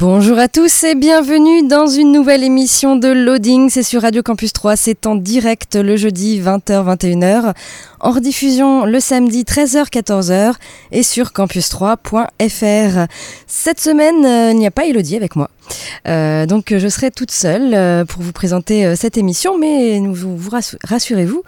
Bonjour à tous et bienvenue dans une nouvelle émission de Loading. C'est sur Radio Campus 3, c'est en direct le jeudi 20h-21h, en rediffusion le samedi 13h-14h et sur campus3.fr. Cette semaine, euh, il n'y a pas Elodie avec moi. Euh, donc je serai toute seule euh, pour vous présenter euh, cette émission, mais vous, vous rassu- rassurez-vous,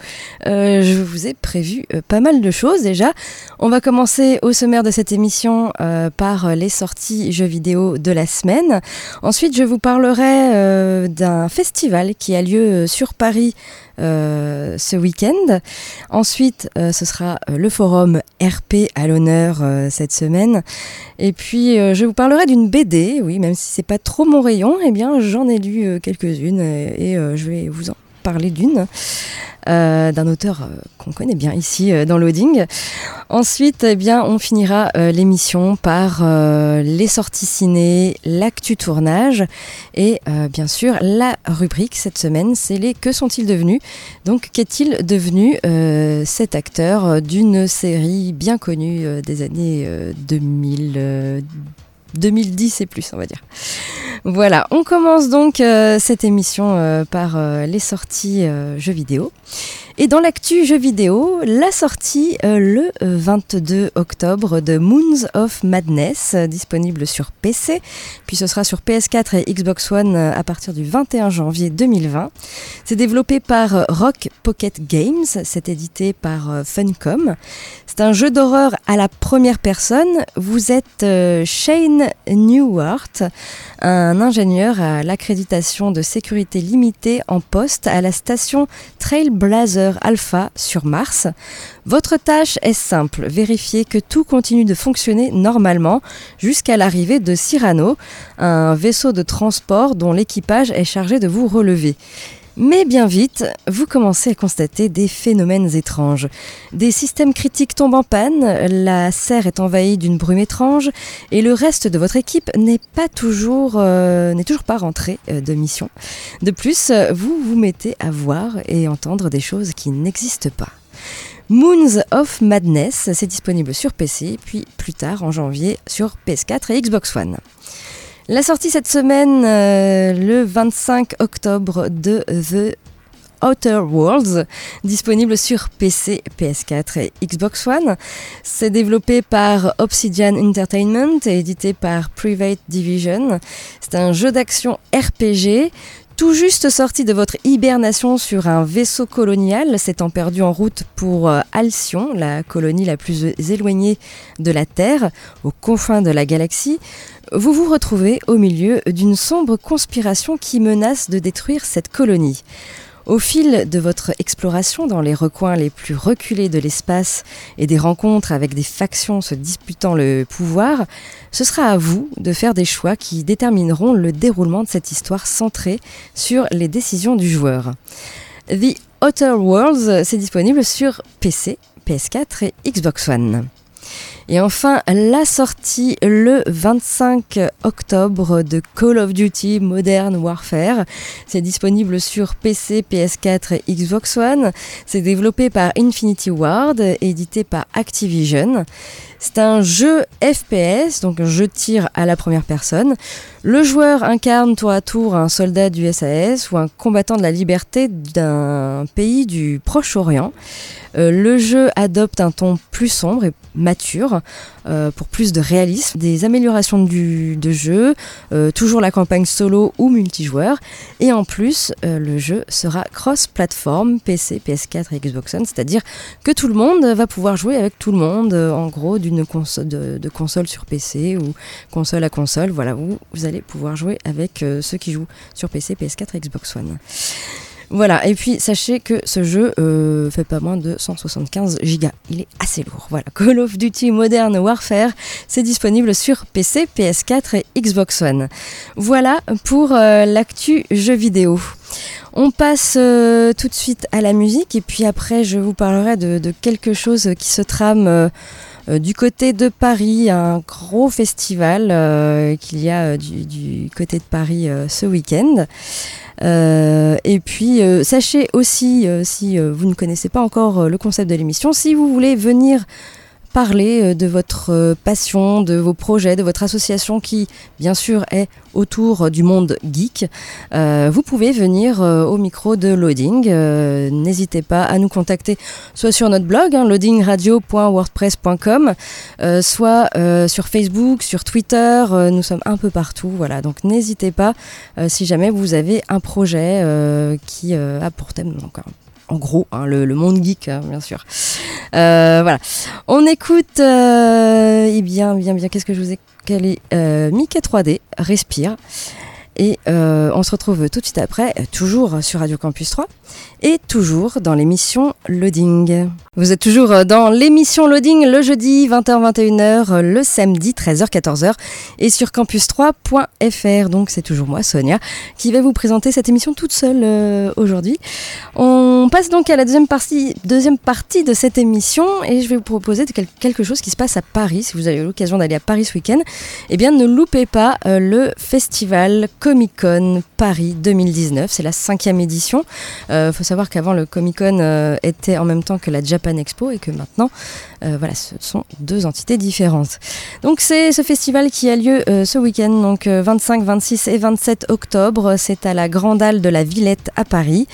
je vous ai prévu pas mal de choses déjà. On va commencer au sommaire de cette émission par les sorties jeux vidéo de la semaine. Ensuite, je vous parlerai d'un festival qui a lieu sur Paris ce week-end. Ensuite, euh, ce sera euh, le forum RP à l'honneur euh, cette semaine. Et puis, euh, je vous parlerai d'une BD, oui, même si c'est pas trop mon rayon, eh bien, j'en ai lu euh, quelques-unes et, et, euh, je vais vous en parler d'une. euh, d'un auteur euh, qu'on connaît bien ici euh, dans Loading. Ensuite, eh bien, on finira l'émission par les sorties ciné, l'actu tournage et bien sûr la rubrique cette semaine, c'est les que sont-ils devenus? Donc, qu'est-il devenu cet acteur d'une série bien connue des années euh, 2000 euh, 2010 et plus, on va dire. Voilà, on commence donc euh, cette émission euh, par euh, les sorties jeux vidéo. Et dans l'actu jeux vidéo, la sortie euh, le 22 octobre de Moons of Madness, euh, disponible sur PC, puis ce sera sur PS4 et Xbox One euh, à partir du 21 janvier 2020. C'est développé par euh, Rock Pocket Games, c'est édité par euh, Funcom. C'est un jeu d'horreur à la première personne. Vous êtes euh, Shane Newhart, un ingénieur à l'accréditation de sécurité limitée en poste à la station Trailblazer Alpha sur Mars. Votre tâche est simple, vérifier que tout continue de fonctionner normalement jusqu'à l'arrivée de Cyrano, un vaisseau de transport dont l'équipage est chargé de vous relever. Mais bien vite, vous commencez à constater des phénomènes étranges. Des systèmes critiques tombent en panne, la serre est envahie d'une brume étrange et le reste de votre équipe n'est pas toujours, euh, n'est toujours pas rentré euh, de mission. De plus, vous vous mettez à voir et entendre des choses qui n'existent pas. Moons of Madness, c'est disponible sur PC, puis plus tard en janvier sur PS4 et Xbox One. La sortie cette semaine, euh, le 25 octobre de The Outer Worlds, disponible sur PC, PS4 et Xbox One. C'est développé par Obsidian Entertainment et édité par Private Division. C'est un jeu d'action RPG tout juste sorti de votre hibernation sur un vaisseau colonial, s'étant perdu en route pour euh, Alcyon, la colonie la plus éloignée de la Terre, aux confins de la galaxie, vous vous retrouvez au milieu d'une sombre conspiration qui menace de détruire cette colonie. Au fil de votre exploration dans les recoins les plus reculés de l'espace et des rencontres avec des factions se disputant le pouvoir, ce sera à vous de faire des choix qui détermineront le déroulement de cette histoire centrée sur les décisions du joueur. The Outer Worlds, c'est disponible sur PC, PS4 et Xbox One. Et enfin, la sortie le 25 octobre de Call of Duty Modern Warfare. C'est disponible sur PC, PS4 et Xbox One. C'est développé par Infinity Ward, édité par Activision. C'est un jeu FPS, donc un jeu de tir à la première personne. Le joueur incarne tour à tour un soldat du SAS ou un combattant de la liberté d'un pays du Proche-Orient. Euh, le jeu adopte un ton plus sombre et mature euh, pour plus de réalisme, des améliorations du, de jeu, euh, toujours la campagne solo ou multijoueur. Et en plus, le jeu sera cross-platform PC, PS4 et Xbox One, c'est-à-dire que tout le monde va pouvoir jouer avec tout le monde, en gros, console de, console sur PC ou console à console. Voilà, vous allez pouvoir jouer avec euh, ceux qui jouent sur PC, PS4 et Xbox One. Voilà, et puis sachez que ce jeu euh, fait pas moins de 175 gigas. Il est assez lourd. Voilà, Call of Duty Modern Warfare, c'est disponible sur PC, PS4 et Xbox One. Voilà pour euh, l'actu jeu vidéo. On passe tout de suite à la musique et puis après je vous parlerai de quelque chose qui se trame euh, du côté de Paris, un gros festival euh, qu'il y a euh, du, côté de Paris ce week-end. Et puis, sachez aussi, si vous ne connaissez pas encore le concept de l'émission, si vous voulez venir parler euh, de votre euh, passion, de vos projets, de votre association qui, bien sûr, est autour du monde geek, euh, vous pouvez venir au micro de Loading. N'hésitez pas à nous contacter soit sur notre blog, hein, loadingradio.wordpress.com, soit sur Facebook, sur Twitter. nous sommes un peu partout. Voilà, donc n'hésitez pas si jamais vous avez un projet qui a pour thème un- en gros, hein, le, le monde geek, hein, bien sûr. Euh, voilà. On écoute, euh, eh bien, bien, bien, qu'est-ce que je vous ai calé euh, Mickey 3D, Respire. Et euh, on se retrouve tout de suite après, euh, toujours sur Radio Campus 3 et toujours dans l'émission Loading. Vous êtes toujours euh, dans l'émission Loading le jeudi 20h-21h, euh, le samedi 13h-14h et sur campus3.fr. Donc c'est toujours moi, Sonia, qui vais vous présenter cette émission toute seule aujourd'hui. On passe donc à la deuxième partie, deuxième partie de cette émission et je vais vous proposer quelque chose qui se passe à Paris. Si vous avez l'occasion d'aller à Paris ce week-end, eh bien ne loupez pas le festival Comic Con Paris 2019. C'est la cinquième édition. Il faut savoir qu'avant le Comic Con euh, était en même temps que la Japan Expo et que maintenant, euh, voilà, ce sont deux entités différentes. Donc c'est ce festival qui a lieu euh, ce week-end, donc euh, 25, 26 et 27 octobre. C'est à la Grande Halle de la Villette à Paris.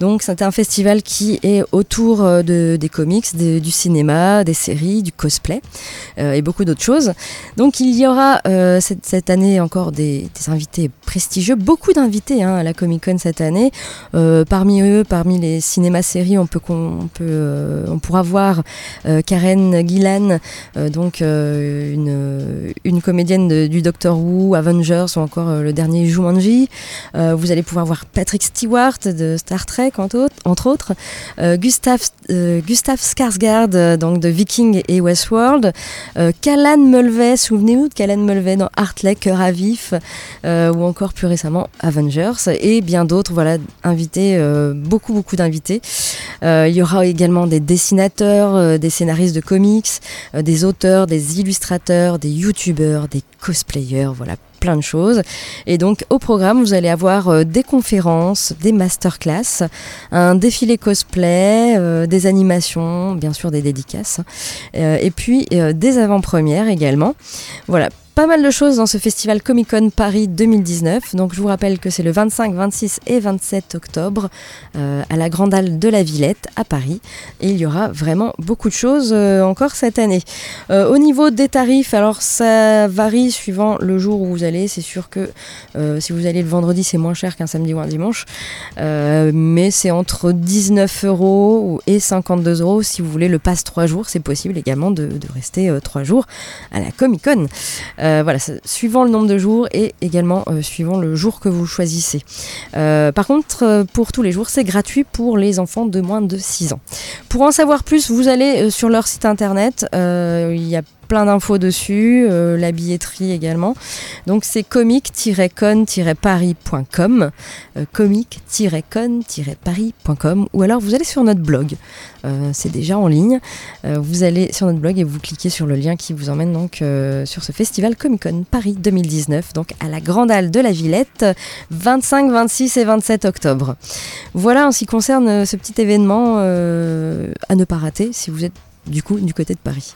Donc c'est un festival qui est autour euh, de, des comics, du cinéma, des séries, du cosplay euh, et beaucoup d'autres choses. Donc il y aura euh, cette, cette année encore des, des invités beaucoup d'invités hein, à la Comic Con cette année. Euh, parmi eux, parmi les cinémas-séries, on peut, on, peut euh, on pourra voir euh, Karen Gillan, donc une, une comédienne du Doctor Who, Avengers ou encore le dernier Jumanji. Vous allez pouvoir voir Patrick Stewart de Star Trek entre autres, Gustav, Gustav Skarsgård donc de Viking et Westworld. Callan Mulvey, souvenez-vous de Callan Mulvey dans Heartley, Cœur à vif, ou encore plus récemment Avengers, et bien d'autres, voilà, invités, euh, beaucoup beaucoup d'invités. Euh, il y aura également des dessinateurs, euh, des scénaristes de comics, des auteurs, des illustrateurs, des youtubeurs, des cosplayers, voilà plein de choses. Et donc au programme, vous allez avoir des conférences, des masterclass, un défilé cosplay, des animations, bien sûr des dédicaces, et puis des avant-premières également. Voilà, pas mal de choses dans ce festival Comic Con Paris 2019. Donc je vous rappelle que c'est le 25, 26 et 27 octobre euh, à la Grande Halle de la Villette à Paris. Et il y aura vraiment beaucoup de choses euh, encore cette année. Euh, au niveau des tarifs, alors ça varie suivant le jour où vous allez. C'est sûr que si vous allez le vendredi, c'est moins cher qu'un samedi ou un dimanche. Mais c'est entre 19 euros et 52 euros si vous voulez le pass 3 jours. C'est possible également de, de rester 3 jours à la Comic Con. Euh, voilà, suivant le nombre de jours et également euh, suivant le jour que vous choisissez. Euh, par contre, pour tous les jours, c'est gratuit pour les enfants de moins de 6 ans. Pour en savoir plus, vous allez sur leur site internet. il y a plein d'infos dessus, euh, la billetterie également. Donc c'est comic-con-paris.com, euh, comic-con-paris.com, ou alors vous allez sur notre blog. Euh, c'est déjà en ligne. Euh, vous allez sur notre blog et vous cliquez sur le lien qui vous emmène donc sur ce festival Comic Con Paris 2019, donc à la Grande Halle de la Villette, 25, 26 et 27 octobre. Voilà en ce qui concerne ce petit événement à ne pas rater si vous êtes du coup du côté de Paris.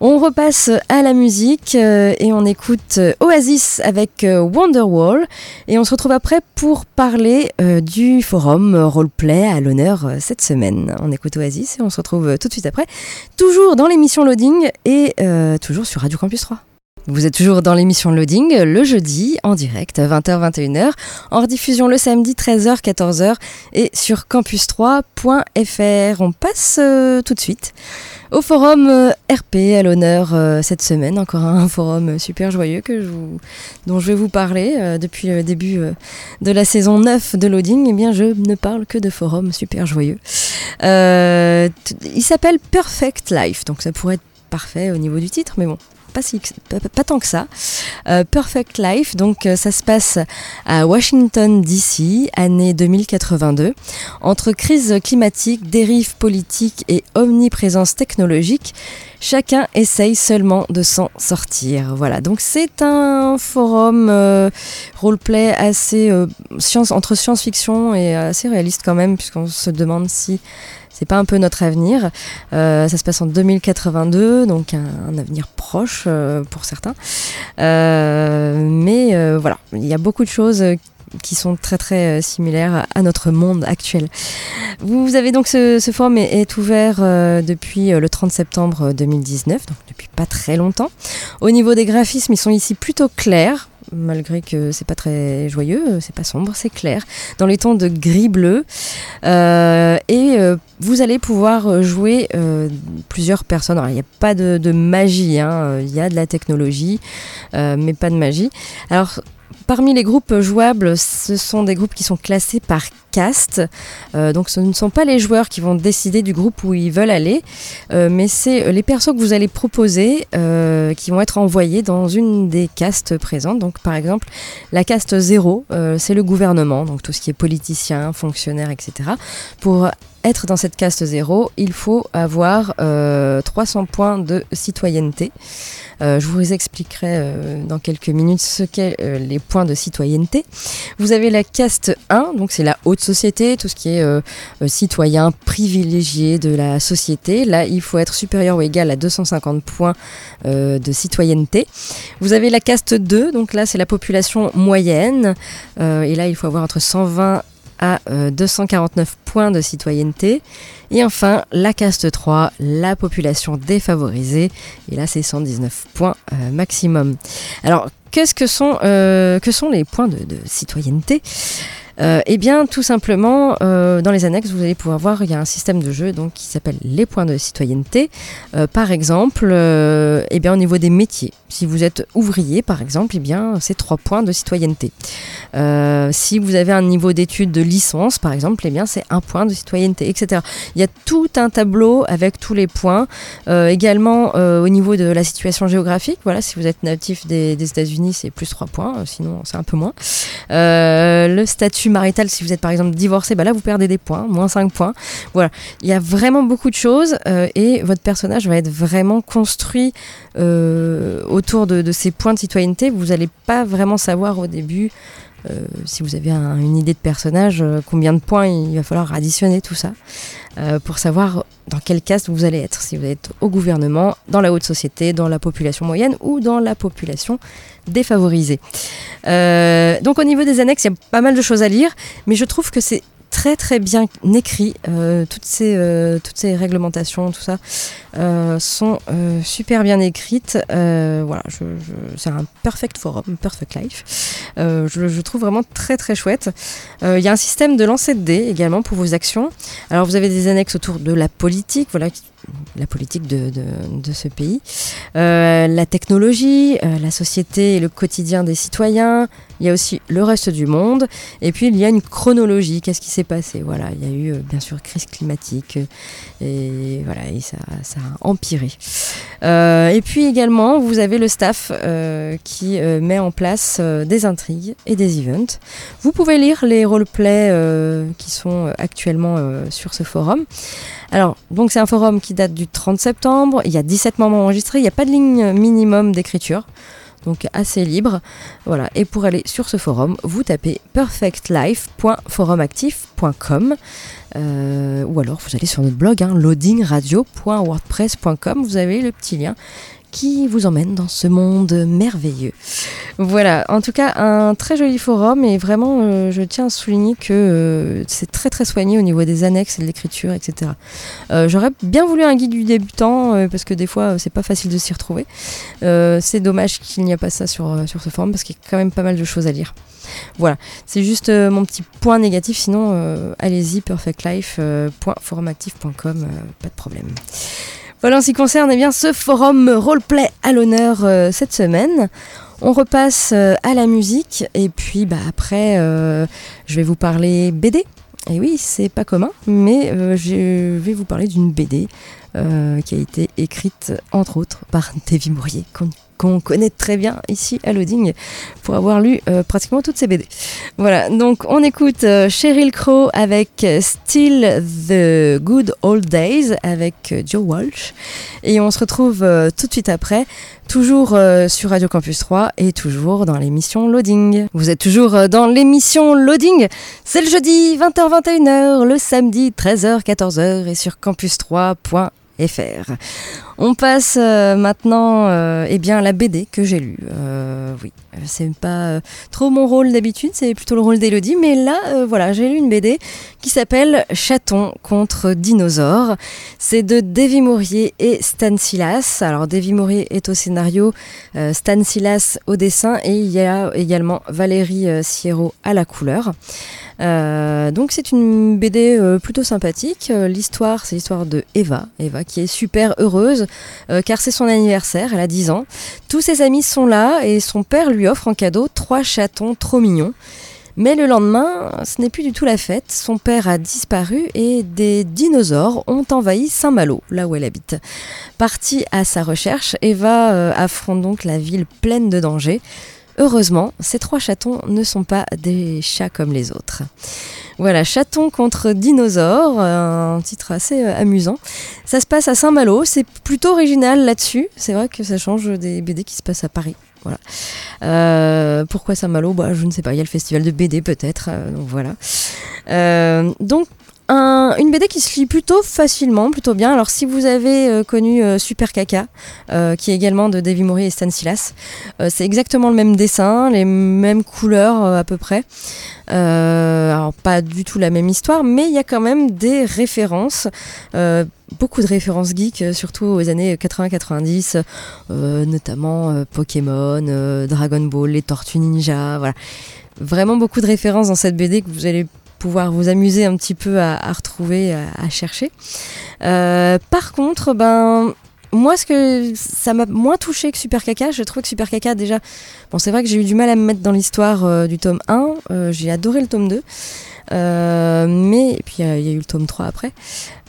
On repasse à la musique euh, et on écoute euh, Oasis avec euh, Wonderwall et on se retrouve après pour parler du forum roleplay à l'honneur cette semaine. On écoute Oasis et on se retrouve tout de suite après, toujours dans l'émission Loading et toujours sur Radio Campus 3. Vous êtes toujours dans l'émission Loading, le jeudi, en direct, 20h-21h, en rediffusion le samedi, 13h-14h, et sur campus3.fr. On passe euh, tout de suite au forum euh, RP à l'honneur euh, cette semaine. Encore un forum super joyeux dont je vais vous parler depuis le début de la saison 9 de Loading. Eh bien, je ne parle que de forums super joyeux. Il s'appelle Perfect Life, donc ça pourrait être parfait au niveau du titre, mais bon. Pas, tant que ça. Euh, Perfect Life, donc euh, ça se passe à Washington DC, année 2082. Entre crise climatique, dérive politique et omniprésence technologique, chacun essaye seulement de s'en sortir. Voilà, donc c'est un forum euh, roleplay assez science, entre science-fiction et assez réaliste quand même, puisqu'on se demande si c'est pas un peu notre avenir. Euh, ça se passe en 2082, donc un, avenir proche euh, pour certains. Euh, mais euh, voilà, il y a beaucoup de choses qui sont très très euh, similaires à notre monde actuel. Vous avez donc ce, ce forum est, est ouvert euh, depuis le 30 septembre 2019, donc depuis pas très longtemps. Au niveau des graphismes, ils sont ici plutôt clairs. Malgré que c'est pas très joyeux, euh, c'est pas sombre, c'est clair, dans les tons de gris-bleu. Euh, et euh, vous allez pouvoir jouer plusieurs personnes. Il n'y a pas de, magie, hein, il y a de la technologie, mais pas de magie. Alors, parmi les groupes jouables, ce sont des groupes qui sont classés par caste. Euh, donc, ce ne sont pas les joueurs qui vont décider du groupe où ils veulent aller, euh, mais c'est les persos que vous allez proposer euh, qui vont être envoyés dans une des castes présentes. Donc, par exemple, la caste 0, euh, c'est le gouvernement, donc tout ce qui est politicien, fonctionnaire, etc. Pour être dans cette caste 0, il faut avoir euh, 300 points de citoyenneté. Euh, je vous expliquerai euh, dans quelques minutes ce qu'est euh, les points de citoyenneté. Vous avez la caste 1, donc c'est la haute société, tout ce qui est citoyen privilégié de la société. Là, il faut être supérieur ou égal à 250 points de citoyenneté. Vous avez la caste 2, donc là c'est la population moyenne. Et là, il faut avoir entre 120 à euh, 249 points de citoyenneté. Et enfin, la caste 3, la population défavorisée. Et là, c'est 119 points euh, maximum. Alors, qu'est-ce que sont, euh, que sont les points de, citoyenneté? euh, eh bien, tout simplement, euh, dans les annexes, vous allez pouvoir voir, il y a un système de jeu donc, qui s'appelle les points de citoyenneté. Euh, par exemple, euh, eh bien, au niveau des métiers, si vous êtes ouvrier, par exemple, eh bien, c'est trois points de citoyenneté. Euh, si vous avez un niveau d'études de licence, par exemple, eh bien, c'est un point de citoyenneté, etc. Il y a tout un tableau avec tous les points. Euh, également, euh, au niveau de la situation géographique, voilà, si vous êtes natif des, États-Unis, c'est plus 3 points, euh, sinon c'est un peu moins. Euh, le statut marital, si vous êtes par exemple divorcé, bah là vous perdez des points, moins 5 points. Voilà, il y a vraiment beaucoup de choses euh, et votre personnage va être vraiment construit euh, autour de, de ces points de citoyenneté. Vous n'allez pas vraiment savoir au début. Euh, si vous avez un- une idée de personnage, euh, combien de points il va falloir additionner tout ça euh, pour savoir dans quelle caste vous allez être. Si vous êtes au gouvernement, dans la haute société, dans la population moyenne ou dans la population défavorisée. Donc au niveau des annexes, il y a pas mal de choses à lire, mais je trouve que c'est très très bien écrit. Euh, toutes, ces, euh, toutes ces réglementations, tout ça, euh, sont super bien écrites. Voilà, c'est un perfect forum, perfect life. Je, je trouve vraiment très très chouette. Il y a un système de lancer de dés également pour vos actions. Alors vous avez des annexes autour de la politique, voilà, la politique de, de, ce pays, la technologie, la société et le quotidien des citoyens. Il y a aussi le reste du monde. Et puis il y a une chronologie. Qu'est-ce qui s'est passé? Voilà, il y a eu euh, bien sûr crise climatique euh, et voilà, ça, a empiré. Euh, et puis également, vous avez le staff qui met en place des intrigues et des events. Vous pouvez lire les roleplays qui sont actuellement sur ce forum. Alors, donc c'est un forum qui date du 30 septembre. Il y a 17 membres enregistrés. Il n'y a pas de ligne minimum d'écriture. Donc assez libre. Voilà. Et pour aller sur ce forum, vous tapez perfectlife.forumactif.com euh, ou alors vous allez sur notre blog hein, loadingradio.wordpress.com. Vous avez le petit lien qui vous emmène dans ce monde merveilleux. Voilà, en tout cas, un très joli forum et vraiment, euh, je tiens à souligner que euh, c'est très très soigné au niveau des annexes et de l'écriture, etc. Euh, J'aurais bien voulu un guide du débutant parce que des fois, c'est pas facile de s'y retrouver. C'est dommage qu'il n'y a pas ça sur, sur ce forum parce qu'il y a quand même pas mal de choses à lire. Voilà, c'est juste mon petit point négatif. Sinon, allez-y, perfectlife.forumactif.com, pas de problème. Voilà, en ce qui concerne eh bien, ce forum roleplay à l'honneur euh, cette semaine. On repasse euh, à la musique et puis bah, après, euh, je vais vous parler BD. Et oui, c'est pas commun, mais je vais vous parler d'une BD qui a été écrite entre autres par Davy Mourier, qu'on connaît très bien ici à Loading pour avoir lu euh, pratiquement toutes ses BD. Voilà, donc on écoute euh, Cheryl Crow avec Still the Good Old Days avec euh, Joe Walsh et on se retrouve euh, tout de suite après, toujours sur Radio Campus 3 et toujours dans l'émission Loading. Vous êtes toujours dans l'émission Loading, c'est le jeudi 20h-21h, le samedi 13h-14h et sur campus3.fr. On passe euh, maintenant euh, eh bien, à la BD que j'ai lue. Euh, oui, c'est pas trop mon rôle d'habitude, c'est plutôt le rôle d'Elodie. Mais là, voilà, j'ai lu une BD qui s'appelle Chaton contre dinosaures. C'est de Davy Mourier et Stan Silas. Alors, Davy Mourier est au scénario, Stan Silas au dessin et il y a également Valérie Sierro à la couleur. Euh, donc c'est une BD euh, plutôt sympathique. Euh, l'histoire, c'est l'histoire de Eva, Eva qui est super heureuse car c'est son anniversaire, elle a 10 ans. Tous ses amis sont là et son père lui offre en cadeau trois chatons trop mignons. Mais le lendemain, ce n'est plus du tout la fête. Son père a disparu et des dinosaures ont envahi Saint-Malo, là où elle habite. Partie à sa recherche, Eva affronte donc la ville pleine de dangers. Heureusement, ces trois chatons ne sont pas des chats comme les autres. Voilà, Chaton contre dinosaures, un titre assez euh, amusant. Ça se passe à Saint-Malo, c'est plutôt original là-dessus. C'est vrai que ça change des BD qui se passent à Paris. Voilà. Euh, pourquoi Saint-Malo? Bah, Je ne sais pas, il y a le festival de BD peut-être. euh, donc voilà. Donc un- une BD qui se lit plutôt facilement, plutôt bien. Alors si vous avez euh, connu euh, Super Caca, euh, qui est également de Davy Mourier et Stan Silas, euh, c'est exactement le même dessin, les mêmes couleurs euh, à peu près. Euh, alors pas du tout la même histoire, mais il y a quand même des références. Beaucoup de références geeks, surtout aux années 80-90, euh, notamment euh, Pokémon, euh, Dragon Ball, les Tortues Ninja, voilà. Vraiment beaucoup de références dans cette BD que vous allez pouvoir vous amuser un petit peu à, retrouver, à, chercher. Euh, par contre, ben moi, ce que ça m'a moins touché que Super Caca, je trouve que Super Caca déjà, bon, c'est vrai que j'ai eu du mal à me mettre dans l'histoire euh, du tome 1. euh, j'ai adoré le tome 2. Euh, mais et puis il y a eu le tome 3 après.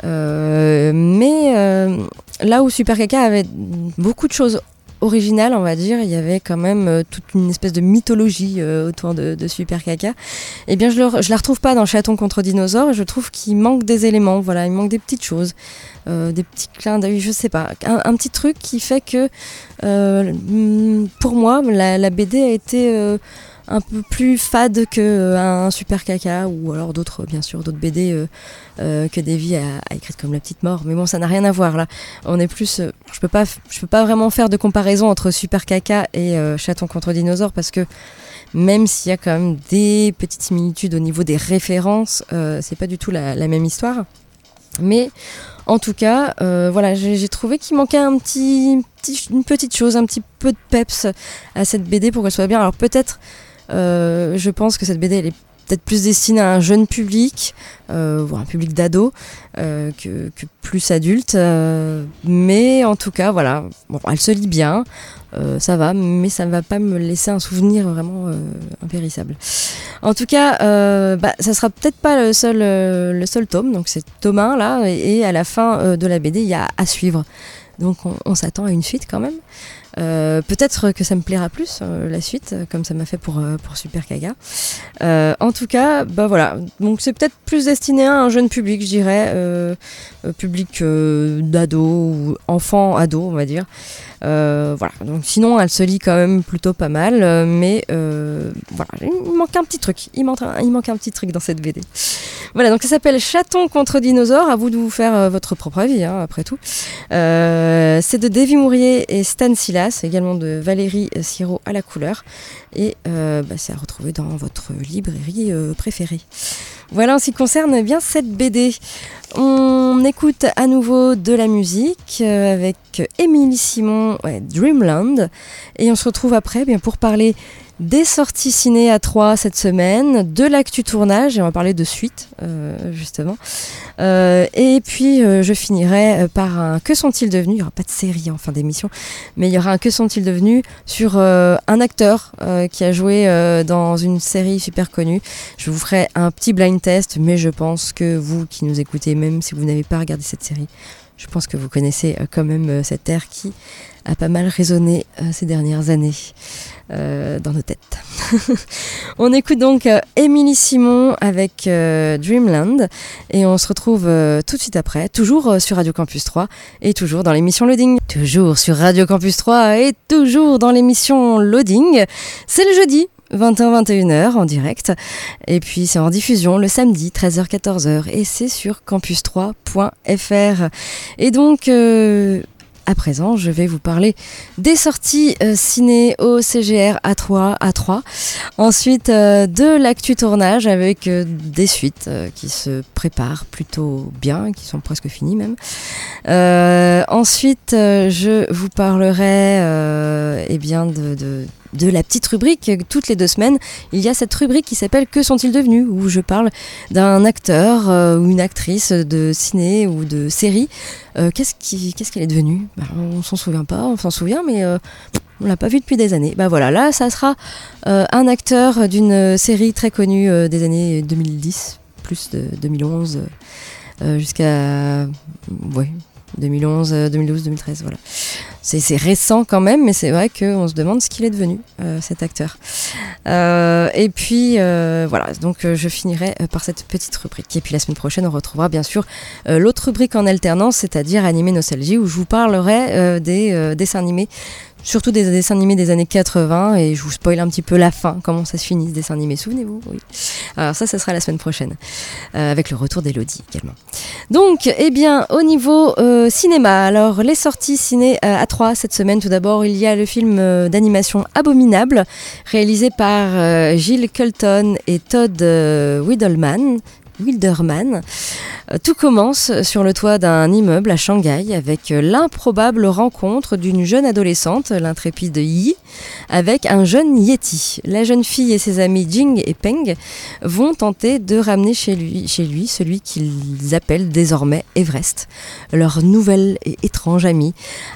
Mais là où Super Caca avait beaucoup de choses originales, on va dire, il y avait quand même euh, toute une espèce de mythologie euh, autour de, Super Caca. Eh bien, je, le, la retrouve pas dans Chaton contre dinosaure. Je trouve qu'il manque des éléments. Voilà, il manque des petites choses, euh, des petits clins d'œil, je sais pas, un, petit truc qui fait que, euh, mm, pour moi, la, BD a été un peu plus fade que euh, un super caca ou alors d'autres bien sûr d'autres BD euh, euh, que Davy a, a écrites comme la petite mort. Mais bon ça n'a rien à voir là. On est plus je peux pas peux pas vraiment faire de comparaison entre super caca et chaton contre dinosaure parce que même s'il y a quand même des petites similitudes au niveau des références c'est pas du tout la, même histoire. Mais en tout cas, voilà, j'ai trouvé qu'il manquait une petite chose, un petit peu de peps à cette BD pour qu'elle soit bien. Alors peut-être, euh, je pense que cette BD, elle est peut-être plus destinée à un jeune public, euh, voire un public d'ados, euh, que, que plus adulte. euh, mais en tout cas, voilà, bon, elle se lit bien, euh, ça va, mais ça ne va pas me laisser un souvenir vraiment impérissable. En tout cas, euh, bah, ça sera peut-être pas le seul, le seul tome, donc c'est tome 1 là, et, à la fin de la BD, il y a à suivre. Donc on, on s'attend à une suite quand même. Euh, peut-être que ça me plaira plus euh, la suite, euh, comme ça m'a fait pour, euh, pour Super Kaga. En tout cas, bah voilà. Donc c'est peut-être plus destiné à un jeune public, je dirais, public d'ado ou enfant ado, on va dire. Voilà. Donc sinon, elle se lit quand même plutôt pas mal, mais voilà, il manque un petit truc. Il manque un, il manque un petit truc dans cette BD. Voilà, donc ça s'appelle Chaton contre dinosaure. À vous de vous faire euh, votre propre avis, hein, après tout. Euh, c'est de Davy Mourier et Stan Silas, également de Valérie Siro à la couleur. Et euh, bah, c'est à retrouver dans votre librairie euh, préférée. Voilà en ce qui concerne eh bien cette BD. On écoute à nouveau de la musique euh, avec Émilie Simon, Dreamland. Et on se retrouve après eh bien, pour parler des sorties ciné à 3 cette semaine, de l'actu tournage, et on va parler de suite, euh, justement. Euh, et puis, euh, je finirai par un Que sont-ils devenus? Il n'y aura pas de série en fin d'émission, mais il y aura un Que sont-ils devenus sur un acteur qui a joué dans une série super connue. Je vous ferai un petit blind test, mais je pense que vous qui nous écoutez, même si vous n'avez pas regardé cette série, je pense que vous connaissez euh, quand même euh, cette air qui a pas mal résonné euh, ces dernières années dans nos têtes. on écoute donc Émilie Simon avec Dreamland et on se retrouve tout de suite après, toujours sur Radio Campus 3 et toujours dans l'émission Loading. Toujours sur Radio Campus 3 et toujours dans l'émission Loading. C'est le jeudi 20h-21h en direct. Et puis c'est en diffusion le samedi 13h-14h et c'est sur campus3.fr. Et donc euh, à présent, je vais vous parler des sorties euh, ciné au CGR A3, A3. Ensuite, euh, de l'actu tournage avec des suites qui se préparent plutôt bien, qui sont presque finies même. Ensuite, je vous parlerai eh bien de de la petite rubrique toutes les deux semaines. Il y a cette rubrique qui s'appelle Que sont-ils devenus où je parle d'un acteur euh, ou une actrice de ciné ou de série. Euh, qu'est-ce qu'elle est devenue? Bah, On s'en souvient pas, on s'en souvient, mais euh, on l'a pas vu depuis des années. Bah voilà, là, ça sera euh, un acteur d'une série très connue euh, des années 2010, plus de 2011, euh, jusqu'à ouais, 2011, euh, 2012, 2013, voilà. C'est récent quand même, mais c'est vrai qu'on se demande ce qu'il est devenu, euh, cet acteur. Euh, et puis, euh, voilà, donc je finirai par cette petite rubrique. Et puis la semaine prochaine, on retrouvera bien sûr l'autre rubrique en alternance, c'est-à-dire Animé Nostalgie, où je vous parlerai des dessins animés surtout des dessins animés des années 80 et je vous spoil un petit peu la fin, comment ça se finit ce dessin animé, souvenez-vous Oui. Alors ça, ça sera la semaine prochaine, euh, avec le retour d'Elodie également. Donc, eh bien, au niveau euh, cinéma, alors les sorties ciné euh, à 3 cette semaine, tout d'abord, il y a le film d'animation Abominable, réalisé par Gilles Culton et Todd Widelman. Wilderman. Euh, Tout commence sur le toit d'un immeuble à Shanghai avec euh, l'improbable rencontre d'une jeune adolescente, l'intrépide Yi, avec un jeune Yeti. La jeune fille et ses amis Jing et Peng vont tenter de ramener chez lui, celui qu'ils appellent désormais Everest, leur nouvel et étrange ami,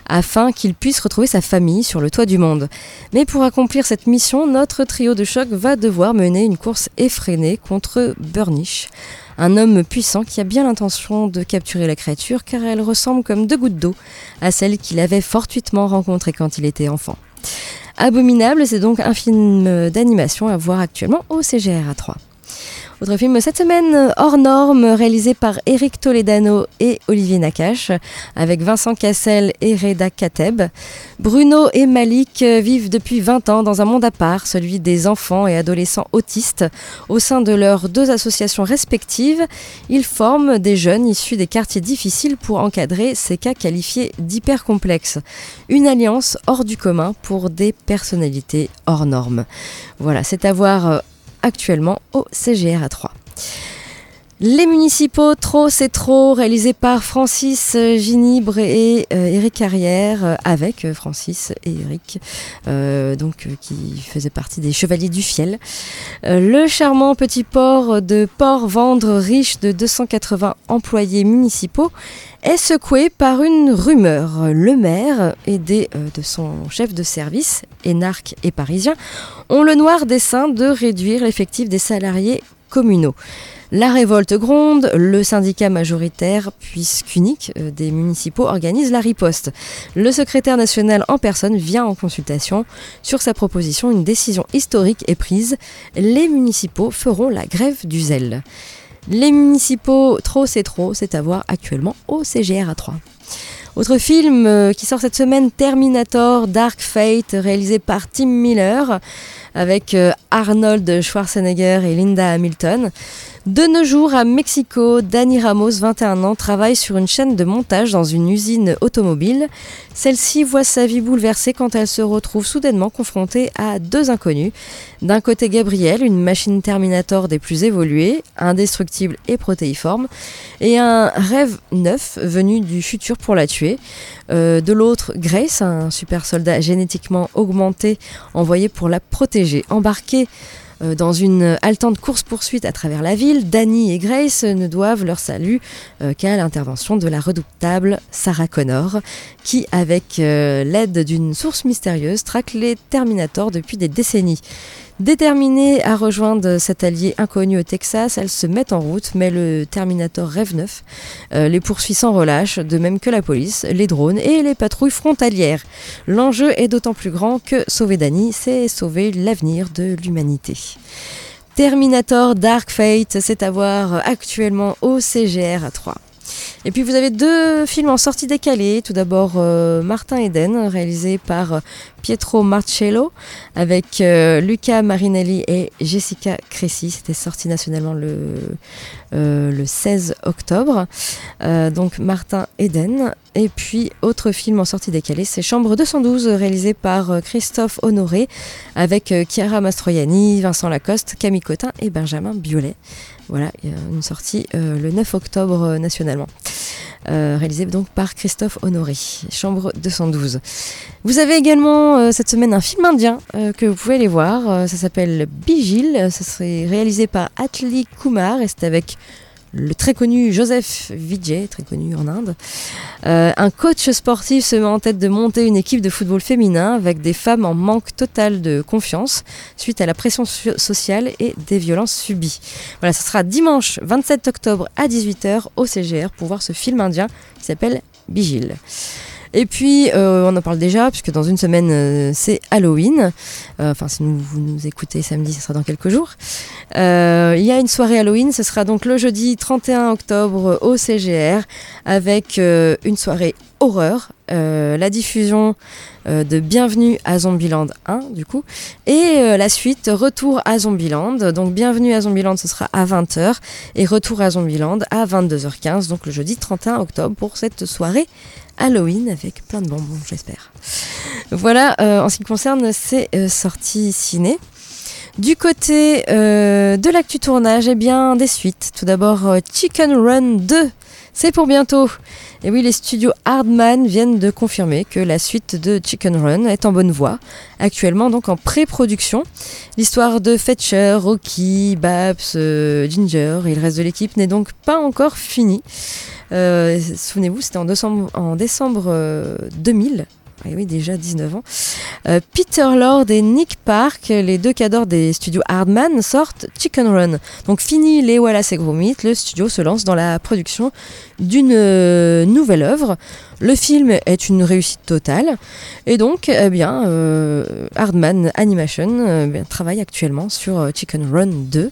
afin qu'il puisse retrouver sa famille sur le toit du monde. Mais pour accomplir cette mission, notre trio de choc va devoir mener une course effrénée contre Burnish, un homme puissant qui a bien l'intention de capturer la créature car elle ressemble comme deux gouttes d'eau à celle qu'il avait fortuitement rencontrée quand il était enfant. Abominable, c'est donc un film d'animation à voir actuellement au CGR à 3. Autre film cette semaine, hors norme, réalisé par Eric Toledano et Olivier Nakache, avec Vincent Cassel et Reda Kateb. Bruno et Malik vivent depuis 20 ans dans un monde à part, celui des enfants et adolescents autistes. Au sein de leurs deux associations respectives, ils forment des jeunes issus des quartiers difficiles pour encadrer ces cas qualifiés d'hyper complexes. Une alliance hors du commun pour des personnalités hors normes. Voilà, c'est à voir euh, actuellement au CGR à 3. Les municipaux, trop c'est trop, réalisé par Francis euh, Ginibre et euh, Eric Carrière, euh, avec euh, Francis et Eric, donc qui faisaient partie des Chevaliers du Fiel. Le charmant petit port de Port-Vendre, riche de 280 employés municipaux, est secoué par une rumeur. Le maire, aidé de son chef de service, énarque et parisien, ont le noir dessein de réduire l'effectif des salariés communaux. La révolte gronde, le syndicat majoritaire, puisqu'unique euh, des municipaux, organise la riposte. Le secrétaire national en personne vient en consultation. Sur sa proposition, une décision historique est prise. Les municipaux feront la grève du zèle. Les municipaux, trop c'est trop, c'est à voir actuellement au CGR à 3. Autre film euh, qui sort cette semaine, Terminator Dark Fate, réalisé par Tim Miller, avec euh, Arnold Schwarzenegger et Linda Hamilton. De nos jours, à Mexico, Dani Ramos, 21 ans, travaille sur une chaîne de montage dans une usine automobile. Celle-ci voit sa vie bouleversée quand elle se retrouve soudainement confrontée à deux inconnus. D'un côté, Gabriel, une machine Terminator des plus évoluées, indestructible et protéiforme, et un rêve neuf venu du futur pour la tuer. Euh, de l'autre, Grace, un super soldat génétiquement augmenté envoyé pour la protéger. Embarqué dans une haletante course-poursuite à travers la ville, Danny et Grace ne doivent leur salut euh, qu'à l'intervention de la redoutable Sarah Connor, qui, avec euh, l'aide d'une source mystérieuse, traque les Terminators depuis des décennies. Déterminée à rejoindre cet allié inconnu au Texas, elle se met en route, mais le Terminator Rêve 9 euh, les poursuit sans relâche, de même que la police, les drones et les patrouilles frontalières. L'enjeu est d'autant plus grand que sauver Danny, c'est sauver l'avenir de l'humanité. Terminator Dark Fate, c'est à voir actuellement au CGR à 3. Et puis vous avez deux films en sortie décalée. Tout d'abord euh, Martin Eden, réalisé par Pietro Marcello, avec euh, Luca Marinelli et Jessica Cresci. C'était sorti nationalement le, euh, le 16 octobre. Euh, donc Martin Eden. Et puis autre film en sortie décalée, c'est Chambre 212, réalisé par Christophe Honoré, avec Chiara Mastroianni, Vincent Lacoste, Camille Cotin et Benjamin Biolay. Voilà, une sortie le 9 octobre nationalement. Réalisé donc par Christophe Honoré, Chambre 212. Vous avez également euh, cette semaine un film indien euh, que vous pouvez aller voir. Euh, ça s'appelle Bigil. Ça serait réalisé par Atli Kumar et c'est avec le très connu Joseph Vijay, très connu en Inde. Un coach sportif se met en tête de monter une équipe de football féminin avec des femmes en manque total de confiance suite à la pression so- sociale et des violences subies. Voilà, ce sera dimanche 27 octobre à 18h au CGR pour voir ce film indien qui s'appelle Bigil. Et puis, euh, on en parle déjà, puisque dans une semaine, euh, c'est Halloween. Euh, Enfin, si nous- vous nous écoutez samedi, ce sera dans quelques jours. Il y a une soirée Halloween, ce sera donc le jeudi 31 octobre au CGR, avec une soirée horreur, la diffusion de Bienvenue à Zombieland 1, du coup, et la suite, Retour à Zombieland. Donc, Bienvenue à Zombieland, ce sera à 20h, et Retour à Zombieland à 22h15, donc le jeudi 31 octobre, pour cette soirée Halloween avec plein de bonbons, j'espère. Voilà euh, en ce qui concerne ces euh, sorties ciné. Du côté euh, de l'actu tournage, eh bien des suites. Tout d'abord Chicken Run 2, c'est pour bientôt. Et oui, les studios Hardman viennent de confirmer que la suite de Chicken Run est en bonne voie, actuellement donc en pré-production. L'histoire de Fetcher, Rocky, Babs, euh, Ginger et le reste de l'équipe n'est donc pas encore finie. Euh, Souvenez-vous, c'était en décembre, en décembre euh, 2000. Et oui, déjà 19 ans. Euh, Peter Lord et Nick Park, les deux cadors des studios Hardman, sortent Chicken Run. Donc fini les Wallace et Gromit, le studio se lance dans la production d'une euh, nouvelle œuvre. Le film est une réussite totale. Et donc, eh bien, euh, Hardman Animation bien, travaille actuellement sur Chicken Run 2.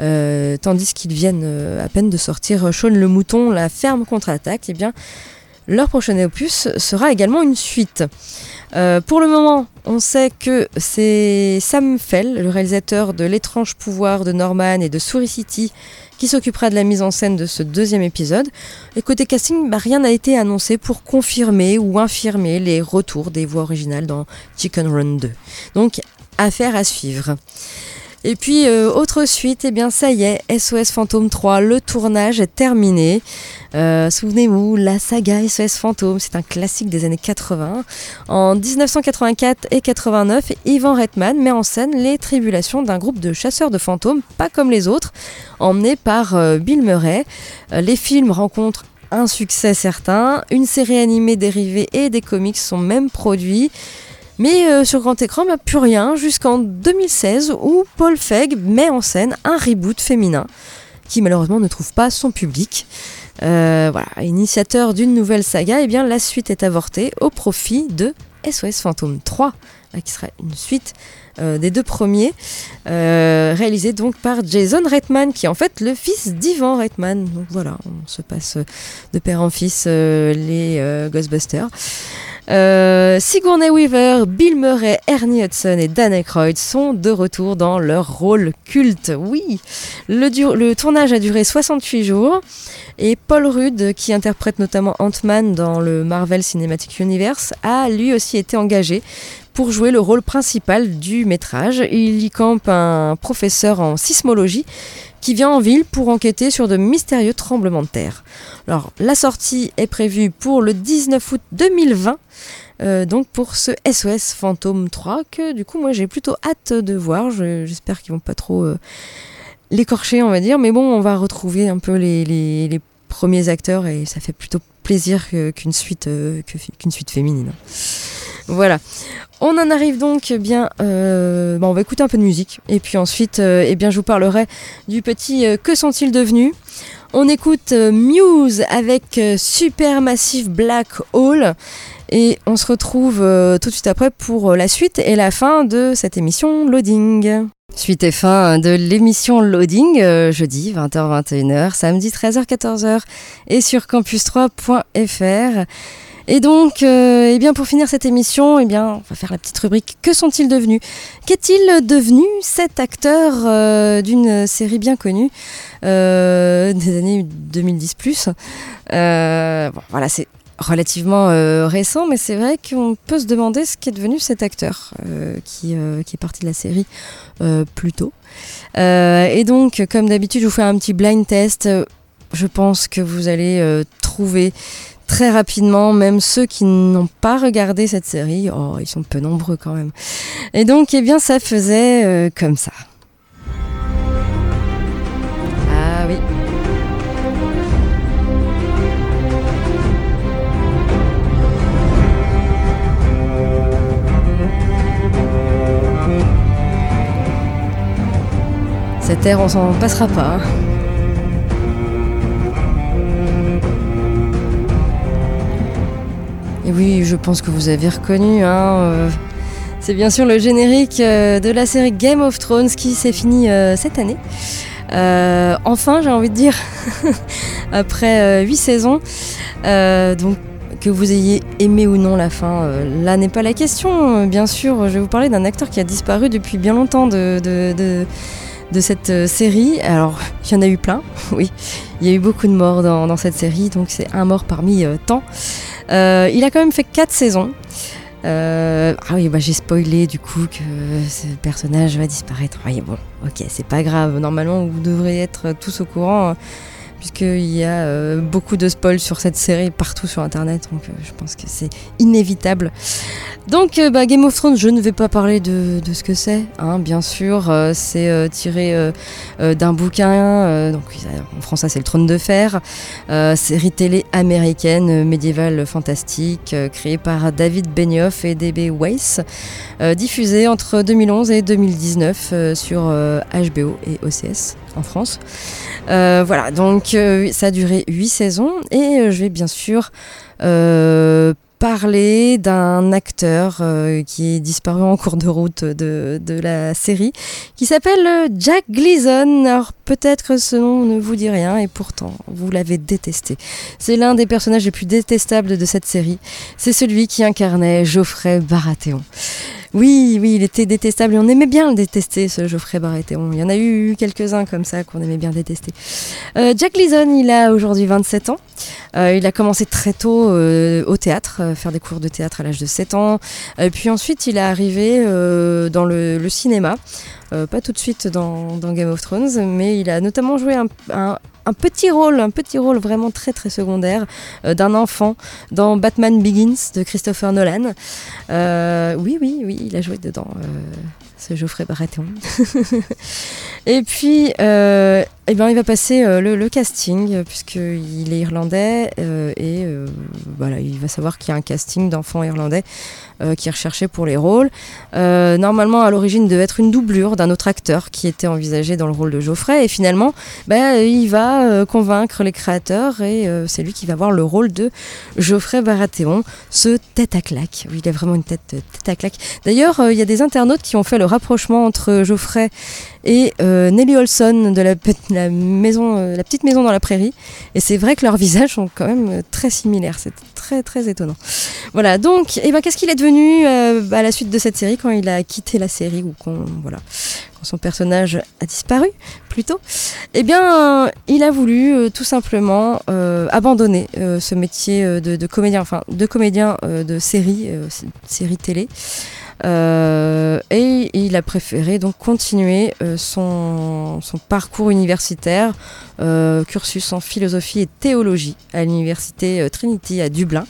Euh, tandis qu'ils viennent à peine de sortir Shaun le Mouton, La ferme contre-attaque, eh bien, leur prochain opus sera également une suite. Euh, pour le moment, on sait que c'est Sam Fell, le réalisateur de L'étrange pouvoir de Norman et de Souris City, qui s'occupera de la mise en scène de ce deuxième épisode. Et côté casting, bah, rien n'a été annoncé pour confirmer ou infirmer les retours des voix originales dans Chicken Run 2. Donc, affaire à suivre. Et puis, euh, autre suite, eh bien ça y est, SOS Fantôme 3, le tournage est terminé. Euh, Souvenez-vous, la saga SOS Fantôme, c'est un classique des années 80. En 1984 et 89, Ivan Reitman met en scène les tribulations d'un groupe de chasseurs de fantômes, pas comme les autres, emmenés par euh, Bill Murray. Les films rencontrent un succès certain, une série animée dérivée et des comics sont même produits. Mais euh, sur grand écran, bah, plus rien, jusqu'en 2016 où Paul Feig met en scène un reboot féminin qui malheureusement ne trouve pas son public. Euh, initiateur d'une nouvelle saga, et bien la suite est avortée au profit de SOS Fantôme 3, euh, qui sera une suite euh, des deux premiers, euh, réalisé donc par Jason Reitman, qui est en fait le fils d'Ivan Reitman. Donc voilà, on se passe de père en fils euh, les euh, Ghostbusters. Euh, Sigourney Weaver, Bill Murray, Ernie Hudson et Dan Aykroyd sont de retour dans leur rôle culte. Oui, le, le tournage a duré 68 jours et Paul Rudd, qui interprète notamment Ant-Man dans le Marvel Cinematic Universe, a lui aussi été engagé pour jouer le rôle principal du métrage. Il y campe un professeur en sismologie qui vient en ville pour enquêter sur de mystérieux tremblements de terre. Alors, la sortie est prévue pour le 19 août 2020, euh, donc pour ce SOS Fantôme 3, que du coup, moi j'ai plutôt hâte de voir. Je- J'espère qu'ils vont pas trop euh, l'écorcher, on va dire, mais bon, on va retrouver un peu les, premiers acteurs et ça fait plutôt plaisir qu'une suite, euh, qu'une suite féminine. Voilà. On en arrive donc bien. euh, bon, on va écouter un peu de musique et puis ensuite, euh, eh bien, je vous parlerai du petit euh, Que sont-ils devenus? On écoute Muse avec Supermassive Black Hole et on se retrouve tout de suite après pour la suite et la fin de cette émission Loading. Suite et fin de l'émission Loading, jeudi 20h-21h, samedi 13h-14h et sur campus3.fr. Et donc, euh, eh bien pour finir cette émission, eh bien, on va faire la petite rubrique Que sont-ils devenus? Qu'est-il devenu cet acteur euh, d'une série bien connue euh, des années 2010 plus? Voilà, c'est relativement récent, mais c'est vrai qu'on peut se demander ce qu'est devenu cet acteur qui, qui est parti de la série plus tôt. Et donc, comme d'habitude, je vous fais un petit blind test. Je pense que vous allez trouver très rapidement, même ceux qui n'ont pas regardé cette série, oh, ils sont peu nombreux quand même. Et donc, eh bien, ça faisait euh, comme ça. Ah oui. Cette ère, on s'en passera pas. hein. Et oui, je pense que vous avez reconnu. Hein, euh, c'est bien sûr le générique euh, de la série Game of Thrones qui s'est fini euh, cette année. Euh, enfin, j'ai envie de dire, après huit saisons. Euh, donc, que vous ayez aimé ou non la fin, euh, là n'est pas la question. Euh, Bien sûr, je vais vous parler d'un acteur qui a disparu depuis bien longtemps de, cette euh, série. Alors, il y en a eu plein, oui. Il y a eu beaucoup de morts dans, cette série, donc c'est un mort parmi euh, tant. Euh, il a quand même fait 4 saisons. Euh, ah oui, bah j'ai spoilé du coup que ce personnage va disparaître. Oui, bon, ok, c'est pas grave. Normalement, vous devrez être tous au courant, euh, puisqu'il y a euh, beaucoup de spoils sur cette série partout sur internet, donc euh, je pense que c'est inévitable. Donc, euh, bah, Game of Thrones, je ne vais pas parler de, de ce que c'est, hein, bien sûr. c'est tiré d'un bouquin, donc en français c'est Le Trône de Fer, série télé américaine médiévale fantastique, créée par David Benioff et D.B. Weiss, diffusée entre 2011 et 2019 euh, sur HBO et OCS France. Euh, voilà, donc euh, ça a duré 8 saisons et euh, je vais bien sûr parler d'un acteur qui est disparu en cours de route de, de la série, qui s'appelle Jack Gleason. Alors peut-être que ce nom ne vous dit rien et pourtant vous l'avez détesté. C'est l'un des personnages les plus détestables de cette série. C'est celui qui incarnait Geoffrey Baratheon. Oui, oui, il était détestable et on aimait bien le détester, ce Geoffrey Baratheon. Il y en a eu quelques-uns comme ça qu'on aimait bien détester. Euh, Jack Gleason, il a aujourd'hui 27 ans. Euh, il a commencé très tôt euh, au théâtre, faire des cours de théâtre à l'âge de 7 ans. Puis ensuite, il est arrivé dans le, cinéma. Pas tout de suite dans, Game of Thrones, mais il a notamment joué un- un petit rôle, un petit rôle vraiment très très secondaire euh, d'un enfant dans Batman Begins de Christopher Nolan. Euh, oui, oui, oui, il a joué dedans, euh, ce Geoffrey Baratheon. Et puis, eh ben, il va passer le, le casting, puisqu'il est irlandais, et voilà, il va savoir qu'il y a un casting d'enfants irlandais euh, qui est recherché pour les rôles. Euh, normalement, à l'origine, devait être une doublure d'un autre acteur qui était envisagé dans le rôle de Geoffrey, et finalement, ben, il va euh, convaincre les créateurs, et c'est lui qui va avoir le rôle de Geoffrey Baratheon, ce tête à claque. Oui, il a vraiment une tête, tête à claque. D'ailleurs, il y a des internautes qui ont fait le rapprochement entre Geoffrey et Nelly Olson de la, maison, la petite maison dans la prairie. Et c'est vrai que leurs visages sont quand même très similaires. Très étonnant. Voilà. Donc, eh ben, qu'est-ce qu'il est devenu euh, à la suite de cette série quand il a quitté la série ou quand voilà, quand son personnage a disparu plutôt? Eh bien, il a voulu euh, tout simplement euh, abandonner ce métier de, comédien, enfin de comédien de série, série télé. Euh, et il a préféré donc continuer euh, son, parcours universitaire, euh, cursus en philosophie et théologie à l'université Trinity à Dublin.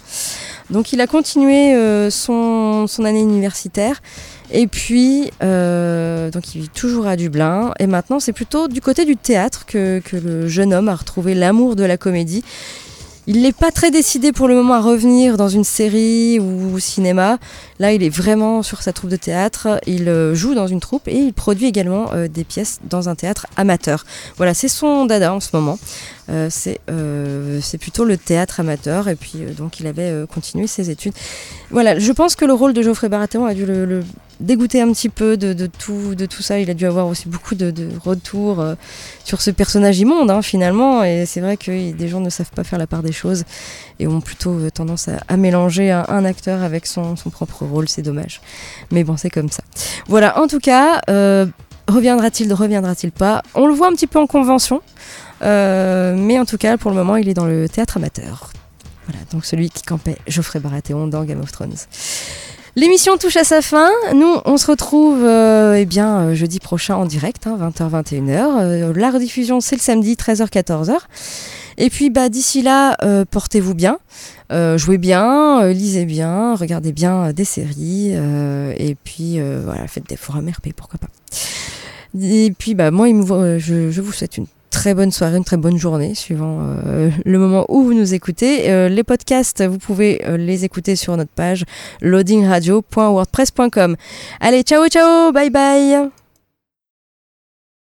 Donc il a continué son, année universitaire et puis donc il vit toujours à Dublin et maintenant c'est plutôt du côté du théâtre que le jeune homme a retrouvé l'amour de la comédie. Il n'est pas très décidé pour le moment à revenir dans une série ou cinéma. Là, il est vraiment sur sa troupe de théâtre. Il euh, joue dans une troupe et il produit également euh, des pièces dans un théâtre amateur. Voilà, c'est son dada en ce moment. Euh, c'est euh, c'est plutôt le théâtre amateur et puis euh, donc il avait continué ses études. Voilà, je pense que le rôle de Geoffrey Baratheon a dû le, dégoûter un petit peu de, tout, de tout ça. Il a dû avoir aussi beaucoup de, retours sur ce personnage immonde hein, finalement. Et c'est vrai que des gens ne savent pas faire la part des choses et ont plutôt tendance à, mélanger un, acteur avec son, son propre rôle. C'est dommage. Mais bon, c'est comme ça. Voilà, en tout cas, reviendra-t-il, reviendra-t-il pas? On le voit un petit peu en convention. Euh, mais en tout cas, pour le moment, il est dans le théâtre amateur. Voilà, donc celui qui campait Geoffrey Baratheon dans Game of Thrones. L'émission touche à sa fin. Nous, on se retrouve euh, eh bien, euh, jeudi prochain en direct, hein, 20h-21h. Euh, la rediffusion, c'est le samedi, 13h-14h. Et puis, bah, d'ici là, portez-vous bien, jouez bien, lisez bien, regardez bien des séries. et puis, voilà, faites des forums RP, pourquoi pas. Et puis, bah, moi, euh, je, vous souhaite une très bonne soirée, une très bonne journée, suivant euh, le moment où vous nous écoutez. Euh, les podcasts, vous pouvez les écouter sur notre page loadingradio.wordpress.com. Allez, ciao, ciao, bye bye